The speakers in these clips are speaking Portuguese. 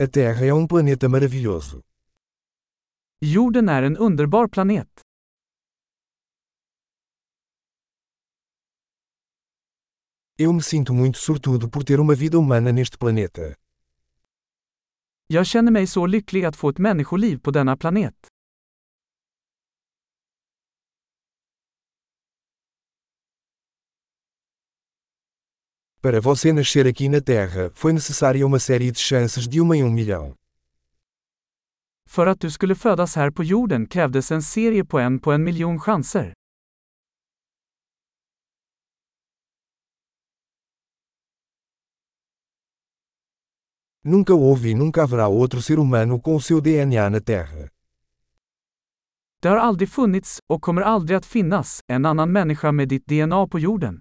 A Terra é um planeta maravilhoso. Jorden är en underbar planet. Eu me sinto muito sortudo por ter uma vida humana neste planeta. Jag känner mig så lycklig att få ett människoliv på denna planet. Para você nascer aqui na Terra, foi necessária uma série de chances de uma em um milhão. För att du skulle födas här på jorden krävdes en serie på en på en miljon chanser. Nunca houve e nunca haverá outro ser humano com o seu DNA na Terra. Det har aldrig funnits, och kommer aldrig att finnas, en annan människa med ditt DNA på jorden.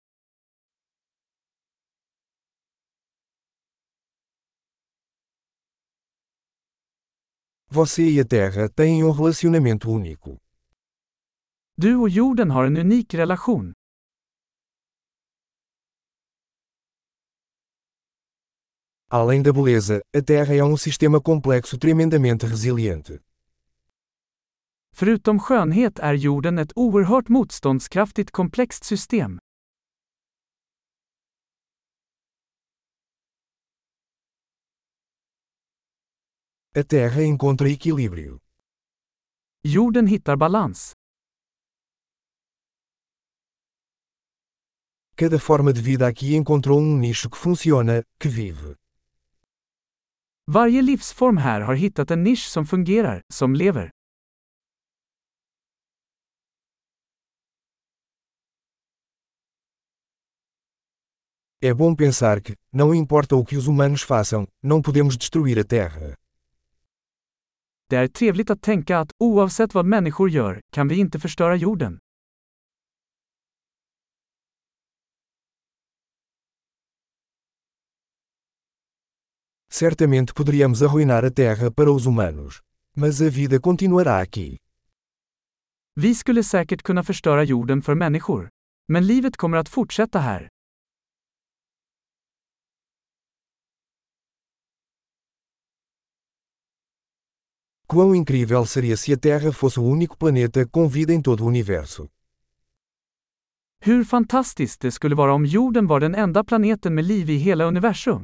Você e a Terra têm um relacionamento único. Du och jorden har en unik relation. Além da beleza, a Terra é um sistema complexo tremendamente resiliente. Förutom skönhet är jorden ett oerhört motståndskraftigt komplext system. A Terra encontra equilíbrio. Jorden hittar balans. Cada forma de vida aqui encontrou um nicho que funciona, que vive. Varje livsform här har hittat en nisch som fungerar, som lever. É bom pensar que, não importa o que os humanos façam, não podemos destruir a Terra. Det är trevligt att tänka att, oavsett vad människor gör, kan vi inte förstöra jorden. Certamente poderíamos arruinar a Terra para os humanos. Mas a vida continuará aqui. Vi skulle säkert kunna förstöra jorden för människor. Men livet kommer att fortsätta här. Quão incrível seria se a Terra fosse o único planeta com vida em todo o universo. Hur fantastiskt det skulle vara om jorden var den enda planeten med liv i hela universum.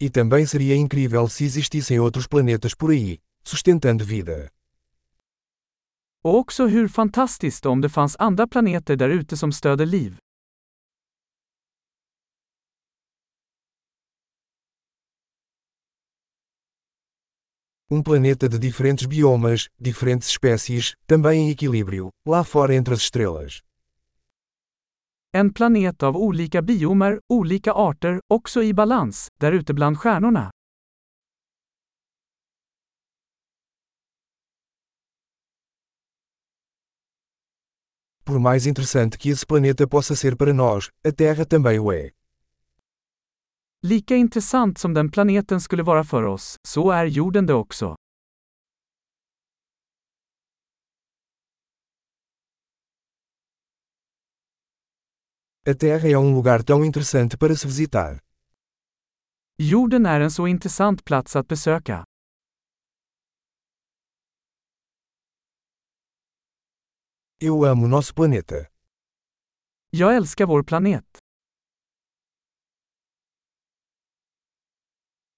E também seria incrível se existissem outros planetas por aí, sustentando vida. Och också hur fantastiskt om det fanns andra planeter där ute som stöder liv. Um planeta de diferentes biomas, diferentes espécies, também em equilíbrio, lá fora entre as estrelas. En planet av olika biomer, olika arter, också i balans, där ute bland stjärnorna. Por mais interessante que esse planeta possa ser para nós, a Terra também o é. Lika intressant som den planeten skulle vara för oss, så är jorden det också. A Terra é um lugar tão interessante para se visitar. Jorden är en så intressant plats att besöka. Eu amo nosso planeta. Jag älskar vår planet.